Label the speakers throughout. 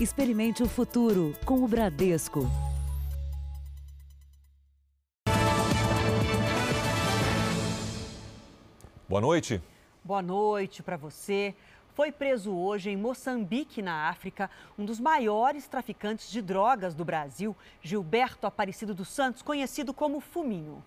Speaker 1: Experimente o futuro com o Bradesco.
Speaker 2: Boa noite.
Speaker 3: Boa noite para você. Foi preso hoje em Moçambique, na África, um dos maiores traficantes de drogas do Brasil, Gilberto Aparecido dos Santos, conhecido como Fuminho.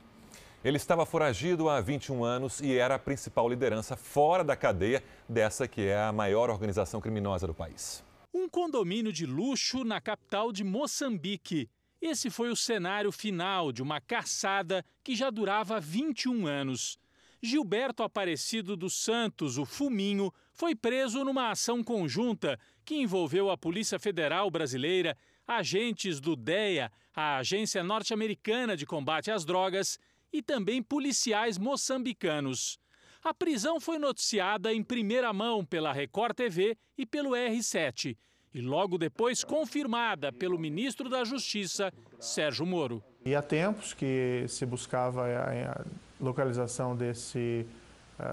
Speaker 2: Ele estava foragido há 21 anos e era a principal liderança fora da cadeia dessa que é a maior organização criminosa do país.
Speaker 4: Um condomínio de luxo na capital de Moçambique. Esse foi o cenário final de uma caçada que já durava 21 anos. Gilberto Aparecido dos Santos, o Fuminho, foi preso numa ação conjunta que envolveu a Polícia Federal Brasileira, agentes do DEA, a Agência Norte-Americana de Combate às Drogas, e também policiais moçambicanos. A prisão foi noticiada em primeira mão pela Record TV e pelo R7 e logo depois confirmada pelo ministro da Justiça, Sérgio Moro.
Speaker 5: E há tempos que se buscava a localização desse,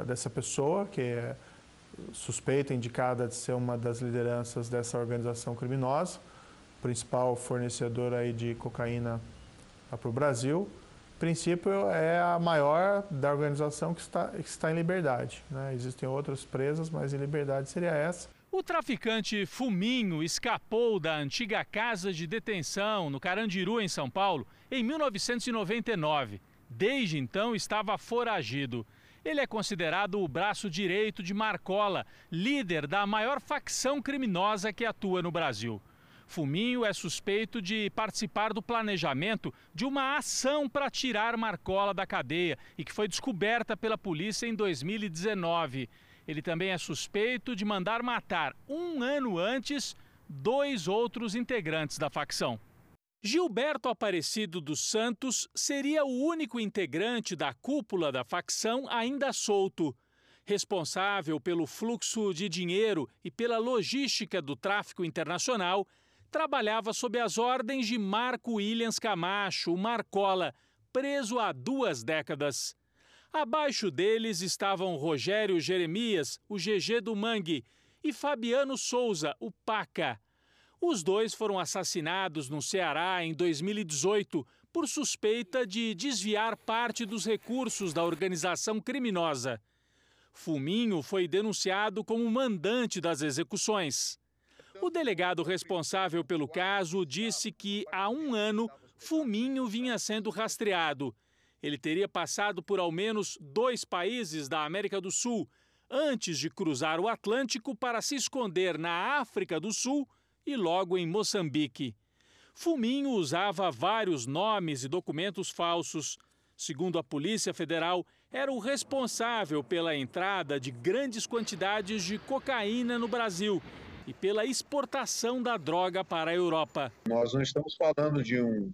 Speaker 5: dessa pessoa, que é suspeita indicada de ser uma das lideranças dessa organização criminosa, principal fornecedor aí de cocaína para o Brasil princípio, é a maior da organização que está, que está em liberdade. Né? Existem outras presas, mas em liberdade seria essa.
Speaker 4: O traficante Fuminho escapou da antiga casa de detenção no Carandiru, em São Paulo, em 1999. Desde então estava foragido. Ele é considerado o braço direito de Marcola, líder da maior facção criminosa que atua no Brasil. Fuminho é suspeito de participar do planejamento de uma ação para tirar Marcola da cadeia e que foi descoberta pela polícia em 2019. Ele também é suspeito de mandar matar, um ano antes, dois outros integrantes da facção. Gilberto Aparecido dos Santos seria o único integrante da cúpula da facção ainda solto. Responsável pelo fluxo de dinheiro e pela logística do tráfico internacional, trabalhava sob as ordens de Marco Williams Camacho, o Marcola, preso há duas décadas. Abaixo deles estavam Rogério Jeremias, o GG do Mangue, e Fabiano Souza, o Paca. Os dois foram assassinados no Ceará em 2018 por suspeita de desviar parte dos recursos da organização criminosa. Fuminho foi denunciado como mandante das execuções. O delegado responsável pelo caso disse que há um ano Fuminho vinha sendo rastreado. Ele teria passado por ao menos dois países da América do Sul antes de cruzar o Atlântico para se esconder na África do Sul e logo em Moçambique. Fuminho usava vários nomes e documentos falsos. Segundo a Polícia Federal, era o responsável pela entrada de grandes quantidades de cocaína no Brasil e pela exportação da droga para a Europa.
Speaker 6: Nós não estamos falando de um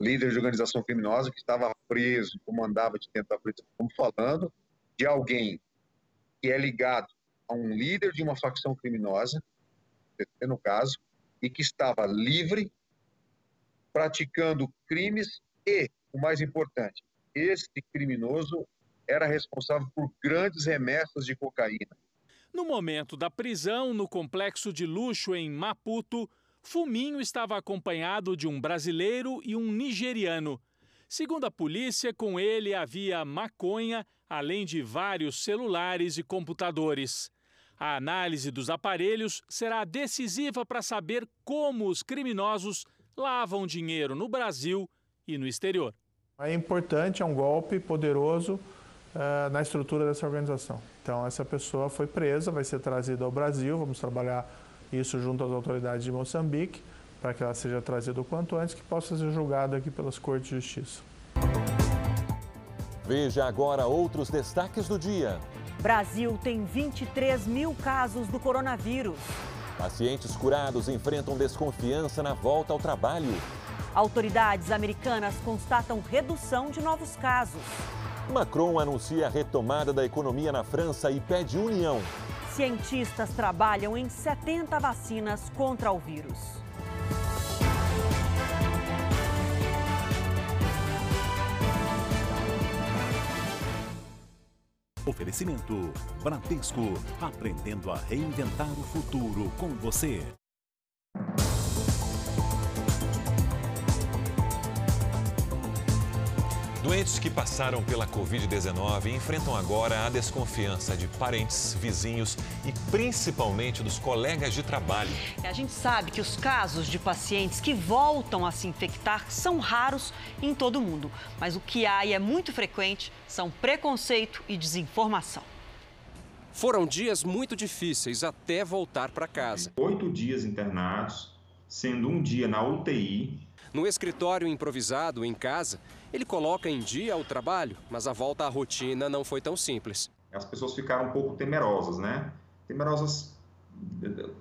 Speaker 6: líder de organização criminosa que estava preso, comandava de dentro da polícia. Estamos falando de alguém que é ligado a um líder de uma facção criminosa, no caso, e que estava livre, praticando crimes e, o mais importante, esse criminoso era responsável por grandes remessas de cocaína.
Speaker 4: No momento da prisão, no complexo de luxo em Maputo, Fuminho estava acompanhado de um brasileiro e um nigeriano. Segundo a polícia, com ele havia maconha, além de vários celulares e computadores. A análise dos aparelhos será decisiva para saber como os criminosos lavam dinheiro no Brasil e no exterior.
Speaker 5: É importante, é um golpe poderoso uh, na estrutura dessa organização. Então, essa pessoa foi presa, vai ser trazida ao Brasil, vamos trabalhar isso junto às autoridades de Moçambique, para que ela seja trazida o quanto antes, que possa ser julgada aqui pelas Cortes de Justiça.
Speaker 2: Veja agora outros destaques do dia.
Speaker 3: Brasil tem 23 mil casos do coronavírus.
Speaker 2: Pacientes curados enfrentam desconfiança na volta ao trabalho.
Speaker 3: Autoridades americanas constatam redução de novos casos.
Speaker 2: Macron anuncia a retomada da economia na França e pede união.
Speaker 3: Cientistas trabalham em 70 vacinas contra o vírus.
Speaker 7: Oferecimento Bradesco, aprendendo a reinventar o futuro com você.
Speaker 2: Doentes que passaram pela Covid-19 enfrentam agora a desconfiança de parentes, vizinhos e principalmente dos colegas de trabalho.
Speaker 3: A gente sabe que os casos de pacientes que voltam a se infectar são raros em todo o mundo. Mas o que há e é muito frequente são preconceito e desinformação.
Speaker 8: Foram dias muito difíceis até voltar para casa.
Speaker 9: Oito dias internados, sendo um dia na UTI.
Speaker 8: No escritório improvisado em casa, ele coloca em dia o trabalho, mas a volta à rotina não foi tão simples.
Speaker 9: As pessoas ficaram um pouco temerosas, né? Temerosas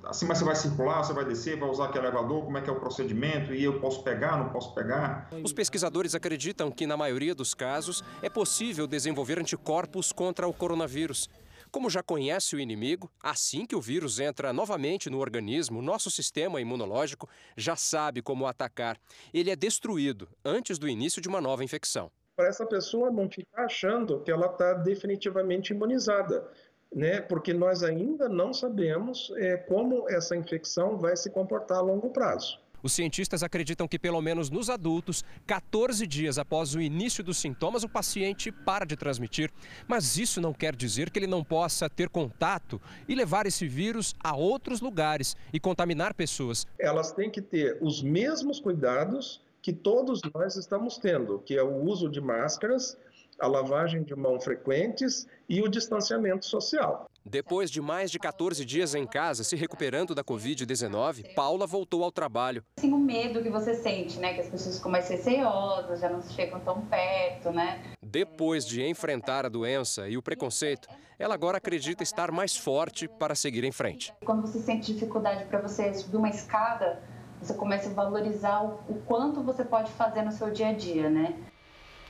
Speaker 9: assim, mas você vai circular, você vai descer, vai usar aquele elevador, como é que é o procedimento, e eu posso pegar, não posso pegar?
Speaker 8: Os pesquisadores acreditam que, na maioria dos casos, é possível desenvolver anticorpos contra o coronavírus. Como já conhece o inimigo, assim que o vírus entra novamente no organismo, nosso sistema imunológico já sabe como atacar. Ele é destruído antes do início de uma nova infecção.
Speaker 10: Para essa pessoa não ficar achando que ela está definitivamente imunizada. Né, porque nós ainda não sabemos é, como essa infecção vai se comportar a longo prazo.
Speaker 8: Os cientistas acreditam que, pelo menos nos adultos, 14 dias após o início dos sintomas, o paciente para de transmitir. Mas isso não quer dizer que ele não possa ter contato e levar esse vírus a outros lugares e contaminar pessoas.
Speaker 10: Elas têm que ter os mesmos cuidados que todos nós estamos tendo, que é o uso de máscaras, a lavagem de mão frequentes e o distanciamento social.
Speaker 8: Depois de mais de 14 dias em casa, se recuperando da Covid-19, Paula voltou ao trabalho.
Speaker 11: Sim, o medo que você sente, né? Que as pessoas ficam mais receosas, já não chegam tão perto, né?
Speaker 8: Depois de enfrentar a doença e o preconceito, ela agora acredita estar mais forte para seguir em frente.
Speaker 11: Quando você sente dificuldade para você subir uma escada, você começa a valorizar o quanto você pode fazer no seu dia a dia, né?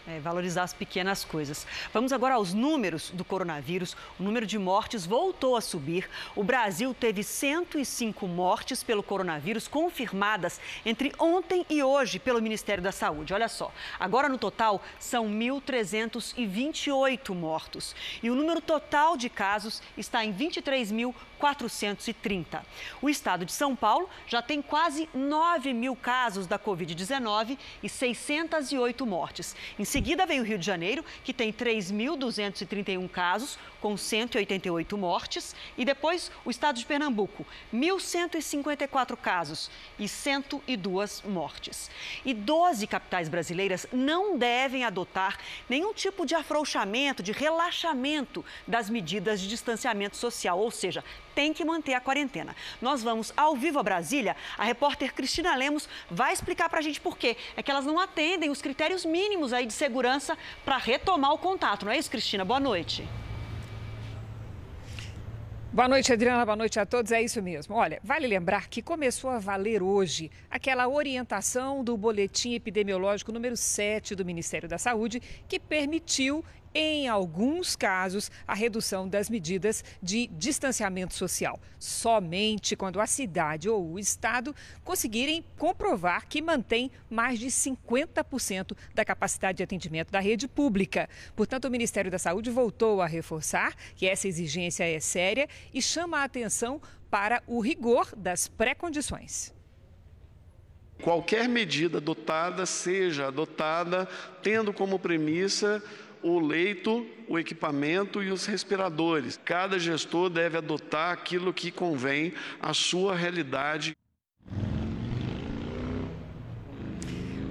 Speaker 3: É, valorizar as pequenas coisas. Vamos agora aos números do coronavírus. O número de mortes voltou a subir. O Brasil teve 105 mortes pelo coronavírus confirmadas entre ontem e hoje pelo Ministério da Saúde. Olha só, agora no total são 1.328 mortos. E o número total de casos está em 23.430. O estado de São Paulo já tem quase 9 mil casos da Covid-19 e 608 mortes. Em seguida veio o Rio de Janeiro, que tem 3.231 casos, com 188 mortes. E depois o estado de Pernambuco, 1.154 casos e 102 mortes. E 12 capitais brasileiras não devem adotar nenhum tipo de afrouxamento, de relaxamento das medidas de distanciamento social, ou seja, tem que manter a quarentena. Nós vamos ao vivo a Brasília. A repórter Cristina Lemos vai explicar para a gente por quê. É que elas não atendem os critérios mínimos aí de segurança para retomar o contato. Não é isso, Cristina? Boa noite.
Speaker 12: Boa noite, Adriana. Boa noite a todos. É isso mesmo. Olha, vale lembrar que começou a valer hoje aquela orientação do boletim epidemiológico número 7 do Ministério da Saúde, que permitiu em alguns casos, a redução das medidas de distanciamento social. Somente quando a cidade ou o estado conseguirem comprovar que mantém mais de 50% da capacidade de atendimento da rede pública. Portanto, o Ministério da Saúde voltou a reforçar que essa exigência é séria e chama a atenção para o rigor das pré-condições
Speaker 13: qualquer medida adotada seja adotada tendo como premissa o leito, o equipamento e os respiradores. Cada gestor deve adotar aquilo que convém à sua realidade.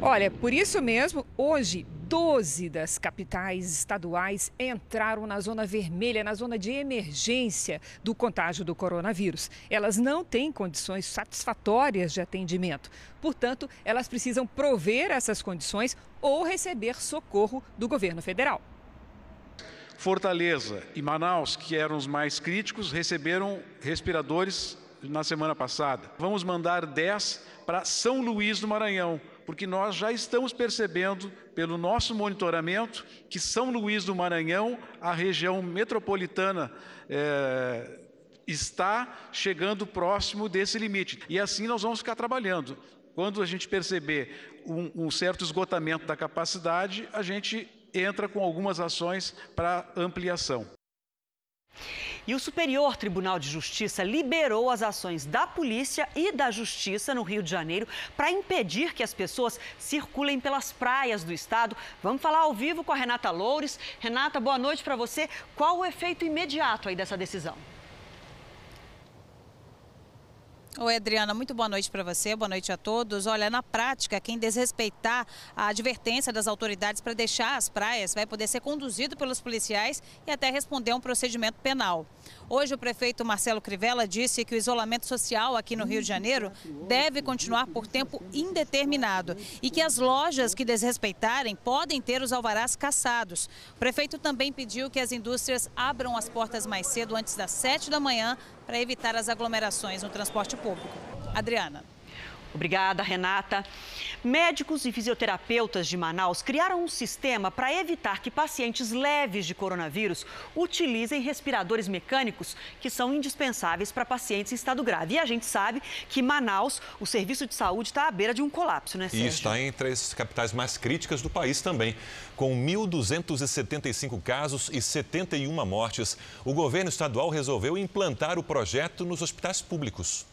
Speaker 12: Olha, por isso mesmo, hoje 12 das capitais estaduais entraram na zona vermelha, na zona de emergência do contágio do coronavírus. Elas não têm condições satisfatórias de atendimento. Portanto, elas precisam prover essas condições ou receber socorro do governo federal.
Speaker 14: Fortaleza e Manaus, que eram os mais críticos, receberam respiradores na semana passada. Vamos mandar 10 para São Luís do Maranhão, porque nós já estamos percebendo, pelo nosso monitoramento, que São Luís do Maranhão, a região metropolitana, é, está chegando próximo desse limite. E assim nós vamos ficar trabalhando. Quando a gente perceber um, um certo esgotamento da capacidade, a gente entra com algumas ações para ampliação.
Speaker 3: E o Superior Tribunal de Justiça liberou as ações da polícia e da Justiça no Rio de Janeiro para impedir que as pessoas circulem pelas praias do estado. Vamos falar ao vivo com a Renata Loures. Renata, boa noite para você. Qual o efeito imediato aí dessa decisão?
Speaker 15: Oi, Adriana, muito boa noite para você, boa noite a todos. Olha, na prática, quem desrespeitar a advertência das autoridades para deixar as praias vai poder ser conduzido pelos policiais e até responder a um procedimento penal. Hoje, o prefeito Marcelo Crivella disse que o isolamento social aqui no Rio de Janeiro deve continuar por tempo indeterminado e que as lojas que desrespeitarem podem ter os alvarás caçados. O prefeito também pediu que as indústrias abram as portas mais cedo, antes das 7 da manhã, para evitar as aglomerações no transporte público. Adriana.
Speaker 3: Obrigada, Renata. Médicos e fisioterapeutas de Manaus criaram um sistema para evitar que pacientes leves de coronavírus utilizem respiradores mecânicos que são indispensáveis para pacientes em estado grave. E a gente sabe que Manaus, o serviço de saúde está à beira de um colapso, né, Sérgio?
Speaker 2: E está entre as capitais mais críticas do país também. Com 1.275 casos e 71 mortes, o governo estadual resolveu implantar o projeto nos hospitais públicos.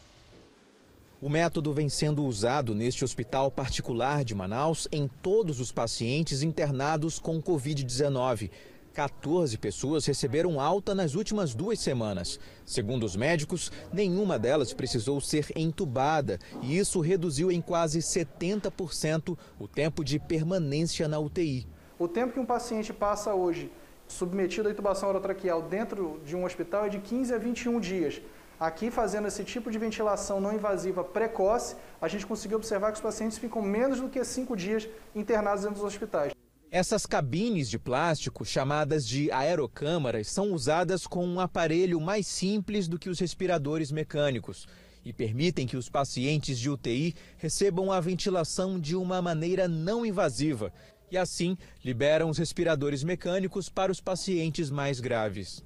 Speaker 16: O método vem sendo usado neste hospital particular de Manaus em todos os pacientes internados com Covid-19. 14 pessoas receberam alta nas últimas duas semanas. Segundo os médicos, nenhuma delas precisou ser entubada e isso reduziu em quase 70% o tempo de permanência na UTI.
Speaker 17: O tempo que um paciente passa hoje submetido à intubação orotraqueal dentro de um hospital é de 15 a 21 dias. Aqui, fazendo esse tipo de ventilação não invasiva precoce, a gente conseguiu observar que os pacientes ficam menos do que cinco dias internados dentro dos hospitais.
Speaker 16: Essas cabines de plástico, chamadas de aerocâmaras, são usadas com um aparelho mais simples do que os respiradores mecânicos e permitem que os pacientes de UTI recebam a ventilação de uma maneira não invasiva e, assim, liberam os respiradores mecânicos para os pacientes mais graves.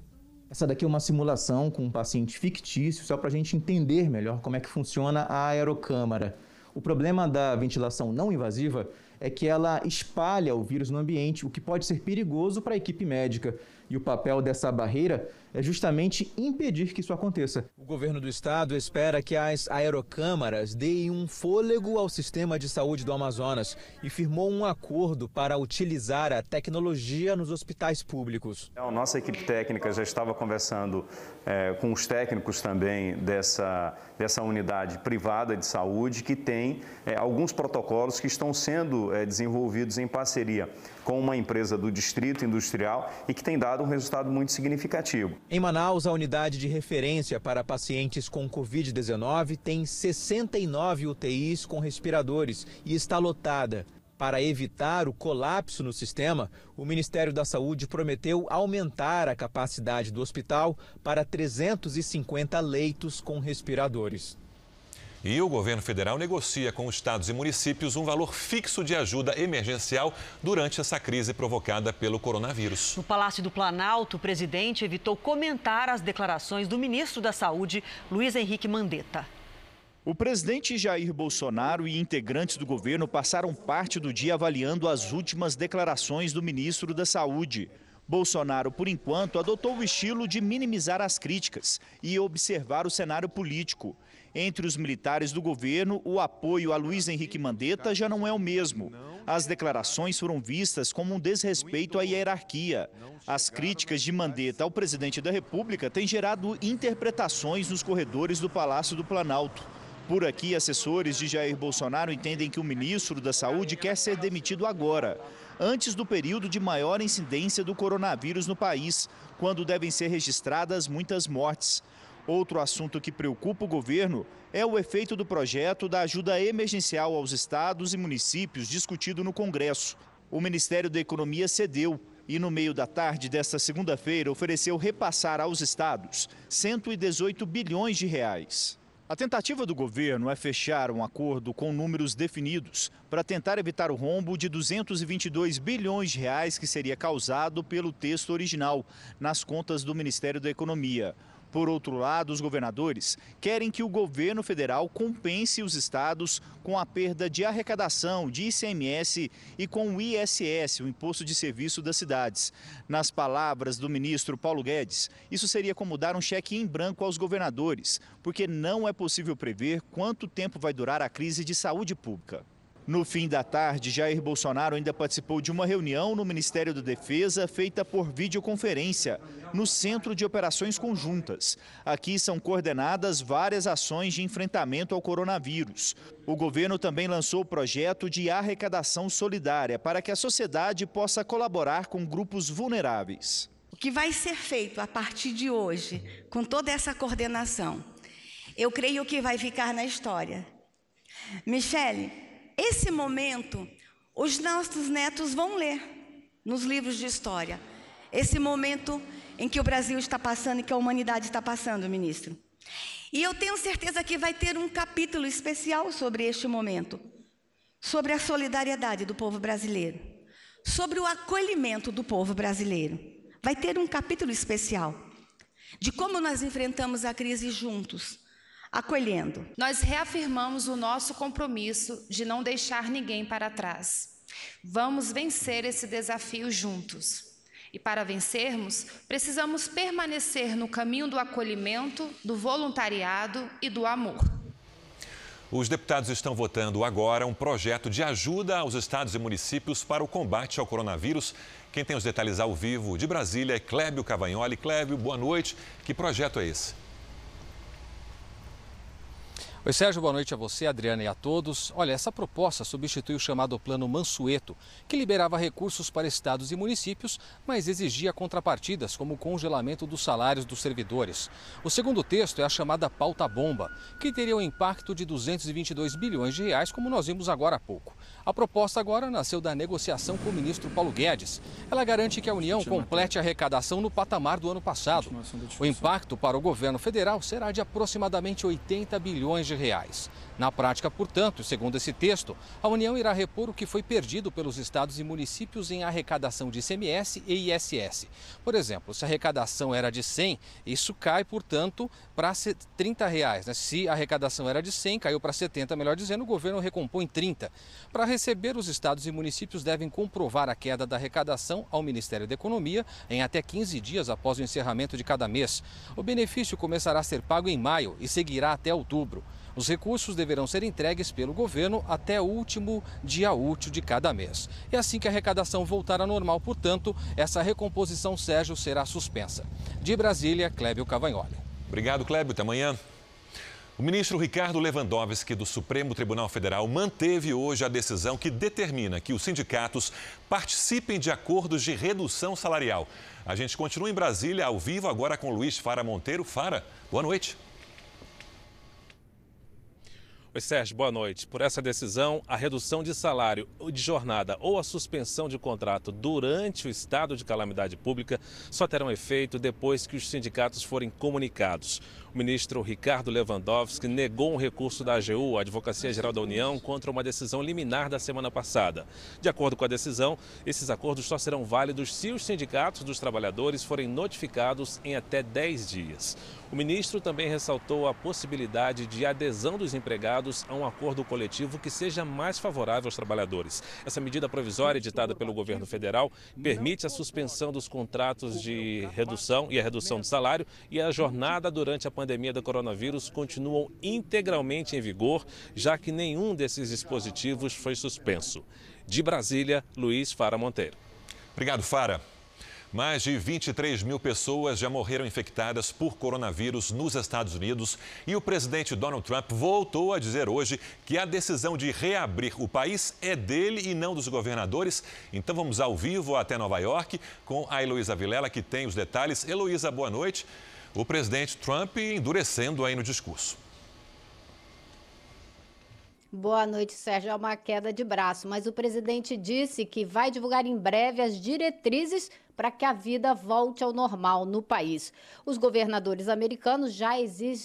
Speaker 16: Essa daqui é uma simulação com um paciente fictício, só para a gente entender melhor como é que funciona a aerocâmara. O problema da ventilação não invasiva é que ela espalha o vírus no ambiente, o que pode ser perigoso para a equipe médica. E o papel dessa barreira é justamente impedir que isso aconteça. O governo do estado espera que as aerocâmaras deem um fôlego ao sistema de saúde do Amazonas e firmou um acordo para utilizar a tecnologia nos hospitais públicos.
Speaker 18: A nossa equipe técnica já estava conversando é, com os técnicos também dessa, dessa unidade privada de saúde que tem é, alguns protocolos que estão sendo é, desenvolvidos em parceria com uma empresa do Distrito Industrial e que tem dado um resultado muito significativo.
Speaker 16: Em Manaus, a unidade de referência para pacientes com Covid-19 tem 69 UTIs com respiradores e está lotada. Para evitar o colapso no sistema, o Ministério da Saúde prometeu aumentar a capacidade do hospital para 350 leitos com respiradores.
Speaker 2: E o governo federal negocia com estados e municípios um valor fixo de ajuda emergencial durante essa crise provocada pelo coronavírus.
Speaker 3: No Palácio do Planalto, o presidente evitou comentar as declarações do ministro da Saúde, Luiz Henrique Mandetta.
Speaker 19: O presidente Jair Bolsonaro e integrantes do governo passaram parte do dia avaliando as últimas declarações do ministro da Saúde. Bolsonaro, por enquanto, adotou o estilo de minimizar as críticas e observar o cenário político. Entre os militares do governo, o apoio a Luiz Henrique Mandetta já não é o mesmo. As declarações foram vistas como um desrespeito à hierarquia. As críticas de Mandetta ao presidente da República têm gerado interpretações nos corredores do Palácio do Planalto. Por aqui, assessores de Jair Bolsonaro entendem que o ministro da Saúde quer ser demitido agora, antes do período de maior incidência do coronavírus no país, quando devem ser registradas muitas mortes. Outro assunto que preocupa o governo é o efeito do projeto da ajuda emergencial aos estados e municípios discutido no Congresso. O Ministério da Economia cedeu e, no meio da tarde desta segunda-feira, ofereceu repassar aos estados 118 bilhões de reais. A tentativa do governo é fechar um acordo com números definidos para tentar evitar o rombo de 222 bilhões de reais que seria causado pelo texto original nas contas do Ministério da Economia. Por outro lado, os governadores querem que o governo federal compense os estados com a perda de arrecadação de ICMS e com o ISS, o Imposto de Serviço das Cidades. Nas palavras do ministro Paulo Guedes, isso seria como dar um cheque em branco aos governadores, porque não é possível prever quanto tempo vai durar a crise de saúde pública. No fim da tarde, Jair Bolsonaro ainda participou de uma reunião no Ministério da Defesa feita por videoconferência, no Centro de Operações Conjuntas. Aqui são coordenadas várias ações de enfrentamento ao coronavírus. O governo também lançou o projeto de arrecadação solidária para que a sociedade possa colaborar com grupos vulneráveis.
Speaker 20: O que vai ser feito a partir de hoje, com toda essa coordenação, eu creio que vai ficar na história. Michele, esse momento, os nossos netos vão ler nos livros de história. Esse momento em que o Brasil está passando e que a humanidade está passando, ministro. E eu tenho certeza que vai ter um capítulo especial sobre este momento, sobre a solidariedade do povo brasileiro, sobre o acolhimento do povo brasileiro. Vai ter um capítulo especial de como nós enfrentamos a crise juntos acolhendo.
Speaker 21: Nós reafirmamos o nosso compromisso de não deixar ninguém para trás. Vamos vencer esse desafio juntos. E para vencermos, precisamos permanecer no caminho do acolhimento, do voluntariado e do amor.
Speaker 2: Os deputados estão votando agora um projeto de ajuda aos estados e municípios para o combate ao coronavírus. Quem tem os detalhes ao vivo de Brasília é Clébio Cavagnoli. Clébio, boa noite. Que projeto é esse?
Speaker 22: Oi, Sérgio, boa noite a você, Adriana e a todos. Olha, essa proposta substitui o chamado Plano Mansueto, que liberava recursos para estados e municípios, mas exigia contrapartidas, como o congelamento dos salários dos servidores. O segundo texto é a chamada pauta bomba, que teria um impacto de 222 bilhões de reais, como nós vimos agora há pouco. A proposta agora nasceu da negociação com o ministro Paulo Guedes. Ela garante que a União complete a arrecadação no patamar do ano passado. O impacto para o governo federal será de aproximadamente 80 bilhões de reais. Na prática, portanto, segundo esse texto, a União irá repor o que foi perdido pelos estados e municípios em arrecadação de ICMS e ISS. Por exemplo, se a arrecadação era de 100, isso cai, portanto, para 30 reais. Né? Se a arrecadação era de 100, caiu para 70, melhor dizendo, o governo recompõe 30. Para receber, os estados e municípios devem comprovar a queda da arrecadação ao Ministério da Economia em até 15 dias após o encerramento de cada mês. O benefício começará a ser pago em maio e seguirá até outubro. Os recursos deverão ser entregues pelo governo até o último dia útil de cada mês. E assim que a arrecadação voltar ao normal, portanto, essa recomposição Sérgio será suspensa. De Brasília, Clébio Cavagnoli.
Speaker 2: Obrigado, Clébio. Até amanhã. O ministro Ricardo Lewandowski, do Supremo Tribunal Federal, manteve hoje a decisão que determina que os sindicatos participem de acordos de redução salarial. A gente continua em Brasília, ao vivo, agora com Luiz Fara Monteiro. Fara, boa noite.
Speaker 23: Oi, Sérgio, boa noite. Por essa decisão, a redução de salário de jornada ou a suspensão de contrato durante o estado de calamidade pública só terão efeito depois que os sindicatos forem comunicados. O ministro Ricardo Lewandowski negou um recurso da AGU, a Advocacia Geral da União, contra uma decisão liminar da semana passada. De acordo com a decisão, esses acordos só serão válidos se os sindicatos dos trabalhadores forem notificados em até 10 dias. O ministro também ressaltou a possibilidade de adesão dos empregados a um acordo coletivo que seja mais favorável aos trabalhadores. Essa medida provisória editada pelo governo federal permite a suspensão dos contratos de redução e a redução do salário e a jornada durante a pandemia pandemia do coronavírus continuam integralmente em vigor, já que nenhum desses dispositivos foi suspenso. De Brasília, Luiz Fara Monteiro.
Speaker 2: Obrigado, Fara. Mais de 23 mil pessoas já morreram infectadas por coronavírus nos Estados Unidos e o presidente Donald Trump voltou a dizer hoje que a decisão de reabrir o país é dele e não dos governadores. Então vamos ao vivo até Nova York com a Heloísa Vilela, que tem os detalhes. Heloísa, boa noite o presidente Trump endurecendo aí no discurso.
Speaker 24: Boa noite, Sérgio. É uma queda de braço, mas o presidente disse que vai divulgar em breve as diretrizes para que a vida volte ao normal no país. Os governadores americanos já,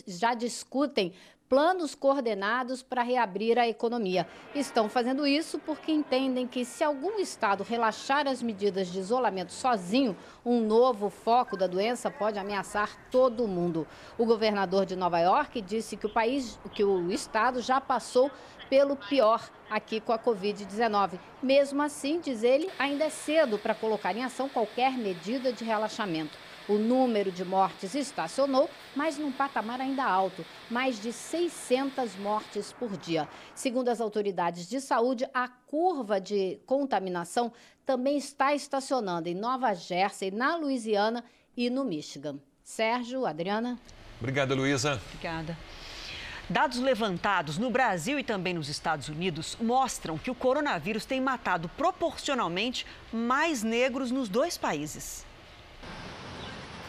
Speaker 24: já discutem planos coordenados para reabrir a economia. Estão fazendo isso porque entendem que se algum estado relaxar as medidas de isolamento sozinho, um novo foco da doença pode ameaçar todo mundo. O governador de Nova York disse que o país, que o estado já passou pelo pior aqui com a Covid-19. Mesmo assim, diz ele, ainda é cedo para colocar em ação qualquer medida de relaxamento. O número de mortes estacionou, mas num patamar ainda alto, mais de 600 mortes por dia. Segundo as autoridades de saúde, a curva de contaminação também está estacionando em Nova Jersey, na Louisiana e no Michigan. Sérgio, Adriana.
Speaker 2: Obrigada, Luísa.
Speaker 3: Obrigada. Dados levantados no Brasil e também nos Estados Unidos mostram que o coronavírus tem matado proporcionalmente mais negros nos dois países.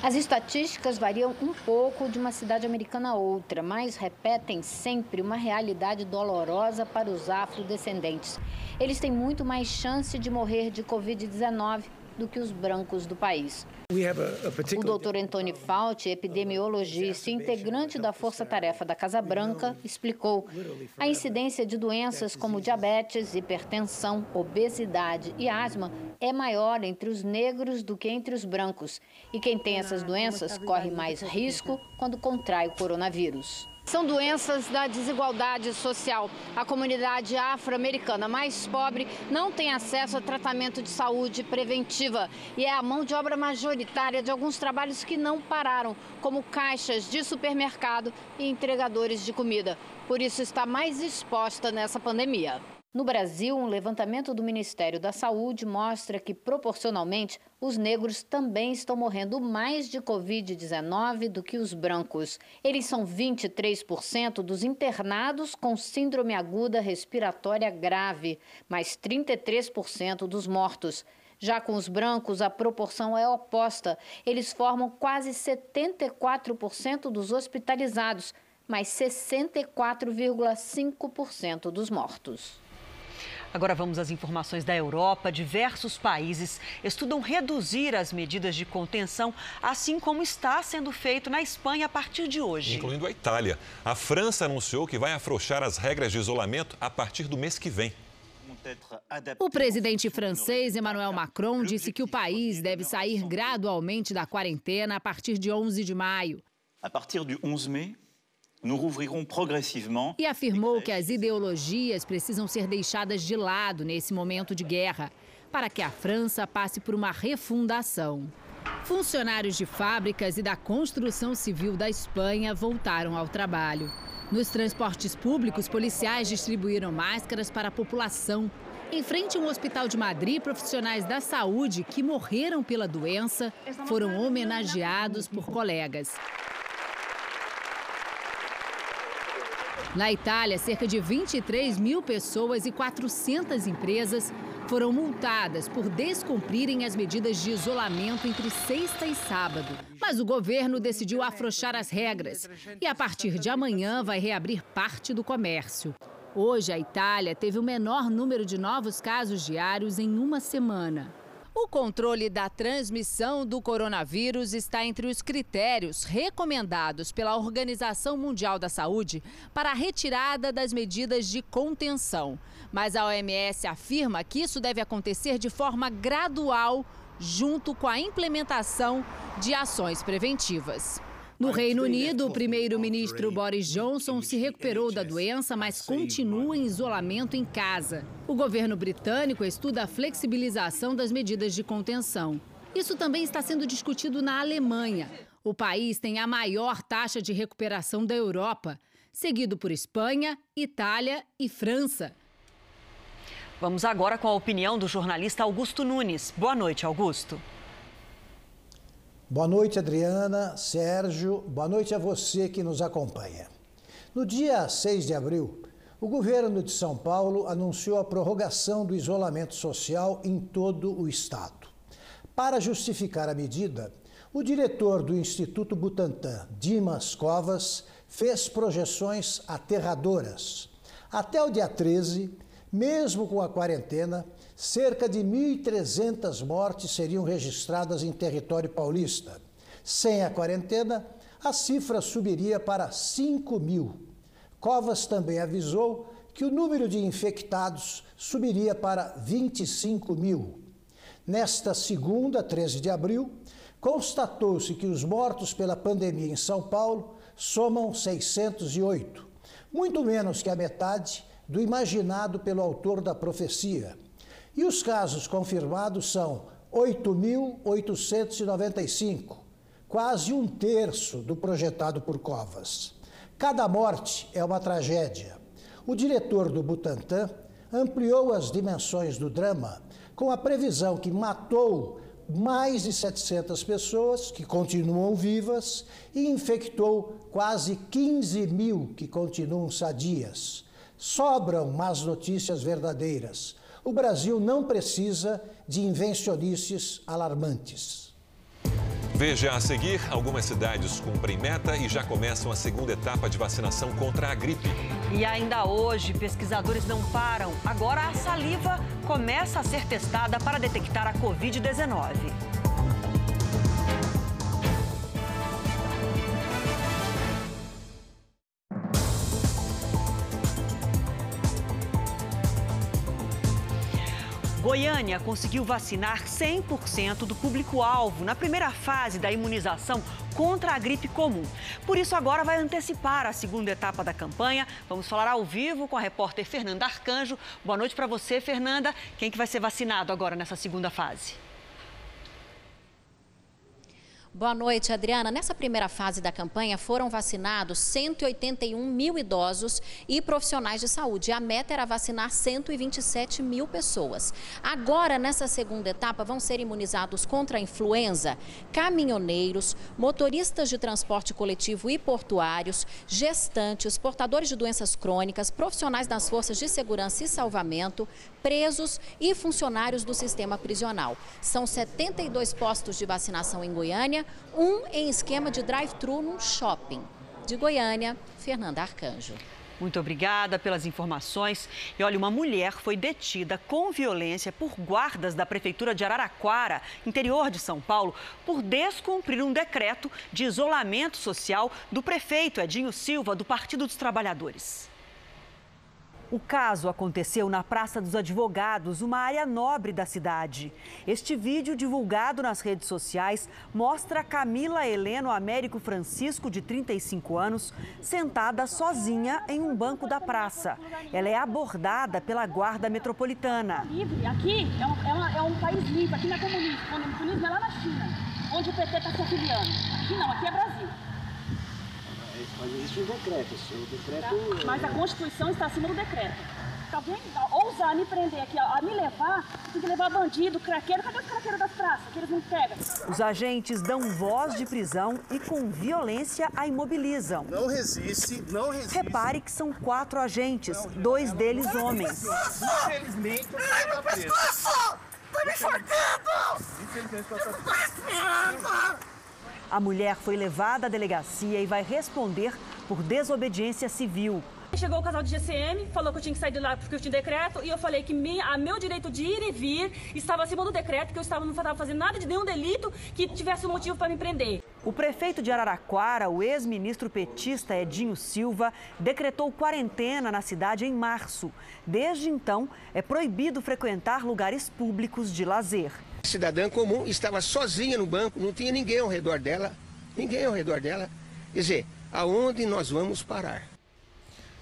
Speaker 24: As estatísticas variam um pouco de uma cidade americana a outra, mas repetem sempre uma realidade dolorosa para os afrodescendentes. Eles têm muito mais chance de morrer de Covid-19 do que os brancos do país. O doutor Antônio Fauci, epidemiologista e integrante da Força Tarefa da Casa Branca, explicou a incidência de doenças como diabetes, hipertensão, obesidade e asma é maior entre os negros do que entre os brancos. E quem tem essas doenças corre mais risco quando contrai o coronavírus. São doenças da desigualdade social. A comunidade afro-americana mais pobre não tem acesso a tratamento de saúde preventiva e é a mão de obra majoritária de alguns trabalhos que não pararam, como caixas de supermercado e entregadores de comida. Por isso está mais exposta nessa pandemia. No Brasil, um levantamento do Ministério da Saúde mostra que, proporcionalmente, os negros também estão morrendo mais de Covid-19 do que os brancos. Eles são 23% dos internados com síndrome aguda respiratória grave, mais 33% dos mortos. Já com os brancos, a proporção é oposta. Eles formam quase 74% dos hospitalizados, mas 64,5% dos mortos.
Speaker 3: Agora vamos às informações da Europa. Diversos países estudam reduzir as medidas de contenção, assim como está sendo feito na Espanha a partir de hoje.
Speaker 2: Incluindo a Itália. A França anunciou que vai afrouxar as regras de isolamento a partir do mês que vem.
Speaker 25: O presidente francês Emmanuel Macron disse que o país deve sair gradualmente da quarentena a partir de 11 de maio.
Speaker 26: A partir de 11 de maio.
Speaker 25: E afirmou que as ideologias precisam ser deixadas de lado nesse momento de guerra, para que a França passe por uma refundação. Funcionários de fábricas e da construção civil da Espanha voltaram ao trabalho. Nos transportes públicos, policiais distribuíram máscaras para a população. Em frente a um hospital de Madrid, profissionais da saúde que morreram pela doença foram homenageados por colegas. Na Itália, cerca de 23 mil pessoas e 400 empresas foram multadas por descumprirem as medidas de isolamento entre sexta e sábado. Mas o governo decidiu afrouxar as regras e, a partir de amanhã, vai reabrir parte do comércio. Hoje, a Itália teve o menor número de novos casos diários em uma semana. O controle da transmissão do coronavírus está entre os critérios recomendados pela Organização Mundial da Saúde para a retirada das medidas de contenção. Mas a OMS afirma que isso deve acontecer de forma gradual, junto com a implementação de ações preventivas. No Reino Unido, o primeiro-ministro Boris Johnson se recuperou da doença, mas continua em isolamento em casa. O governo britânico estuda a flexibilização das medidas de contenção. Isso também está sendo discutido na Alemanha. O país tem a maior taxa de recuperação da Europa, seguido por Espanha, Itália e França.
Speaker 3: Vamos agora com a opinião do jornalista Augusto Nunes. Boa noite, Augusto.
Speaker 27: Boa noite, Adriana, Sérgio, boa noite a você que nos acompanha. No dia 6 de abril, o governo de São Paulo anunciou a prorrogação do isolamento social em todo o estado. Para justificar a medida, o diretor do Instituto Butantan, Dimas Covas, fez projeções aterradoras. Até o dia 13, mesmo com a quarentena, cerca de 1.300 mortes seriam registradas em território paulista. Sem a quarentena, a cifra subiria para 5 mil. Covas também avisou que o número de infectados subiria para 25 mil. Nesta segunda, 13 de abril, constatou-se que os mortos pela pandemia em São Paulo somam 608, muito menos que a metade do imaginado pelo autor da profecia. E os casos confirmados são 8.895, quase um terço do projetado por Covas. Cada morte é uma tragédia. O diretor do Butantan ampliou as dimensões do drama com a previsão que matou mais de 700 pessoas que continuam vivas e infectou quase 15 mil que continuam sadias. Sobram más notícias verdadeiras. O Brasil não precisa de invencionices alarmantes.
Speaker 2: Veja a seguir: algumas cidades cumprem meta e já começam a segunda etapa de vacinação contra a gripe.
Speaker 3: E ainda hoje, pesquisadores não param. Agora a saliva começa a ser testada para detectar a Covid-19. Goiânia conseguiu vacinar 100% do público-alvo na primeira fase da imunização contra a gripe comum. Por isso, agora vai antecipar a segunda etapa da campanha. Vamos falar ao vivo com a repórter Fernanda Arcanjo. Boa noite para você, Fernanda. Quem que vai ser vacinado agora nessa segunda fase?
Speaker 24: Boa noite, Adriana. Nessa primeira fase da campanha foram vacinados 181 mil idosos e profissionais de saúde. A meta era vacinar 127 mil pessoas. Agora, nessa segunda etapa, vão ser imunizados contra a influenza caminhoneiros, motoristas de transporte coletivo e portuários, gestantes, portadores de doenças crônicas, profissionais das forças de segurança e salvamento, presos e funcionários do sistema prisional. São 72 postos de vacinação em Goiânia, um em esquema de drive-thru num shopping. De Goiânia, Fernanda Arcanjo.
Speaker 3: Muito obrigada pelas informações. E olha, uma mulher foi detida com violência por guardas da Prefeitura de Araraquara, interior de São Paulo, por descumprir um decreto de isolamento social do prefeito Edinho Silva, do Partido dos Trabalhadores. O caso aconteceu na Praça dos Advogados, uma área nobre da cidade. Este vídeo, divulgado nas redes sociais, mostra Camila Heleno Américo Francisco, de 35 anos, sentada sozinha em um banco da praça. Ela é abordada pela Guarda Metropolitana.
Speaker 28: Livre, aqui é um, é uma, é um país livre, aqui não é comunismo é lá na China, onde o PT está se afiliando. Aqui não, aqui é Brasil.
Speaker 29: Mas existe um decreto, o decreto...
Speaker 28: Tá? Mas a Constituição está acima do decreto. Se alguém ousar me prender aqui, a me levar, tem que levar bandido, craqueiro. Cadê os craqueiros das praças, que eles não pegam?
Speaker 3: Os agentes dão voz de prisão e com violência a imobilizam.
Speaker 29: Não resiste, não resiste.
Speaker 3: Repare que são quatro agentes, dois deles homens.
Speaker 29: Infelizmente, você está preso.
Speaker 28: Tá me enforcando!
Speaker 29: Infelizmente, está preso.
Speaker 3: A mulher foi levada à delegacia e vai responder por desobediência civil.
Speaker 28: Chegou o casal de GCM, falou que eu tinha que sair de lá porque eu tinha decreto, e eu falei que a meu direito de ir e vir estava acima do decreto, que eu estava, não estava fazendo nada de nenhum delito que tivesse um motivo para me prender.
Speaker 3: O prefeito de Araraquara, o ex-ministro petista Edinho Silva, decretou quarentena na cidade em março. Desde então, é proibido frequentar lugares públicos de lazer.
Speaker 29: Cidadã comum estava sozinha no banco, não tinha ninguém ao redor dela, ninguém ao redor dela. Quer dizer, aonde nós vamos parar?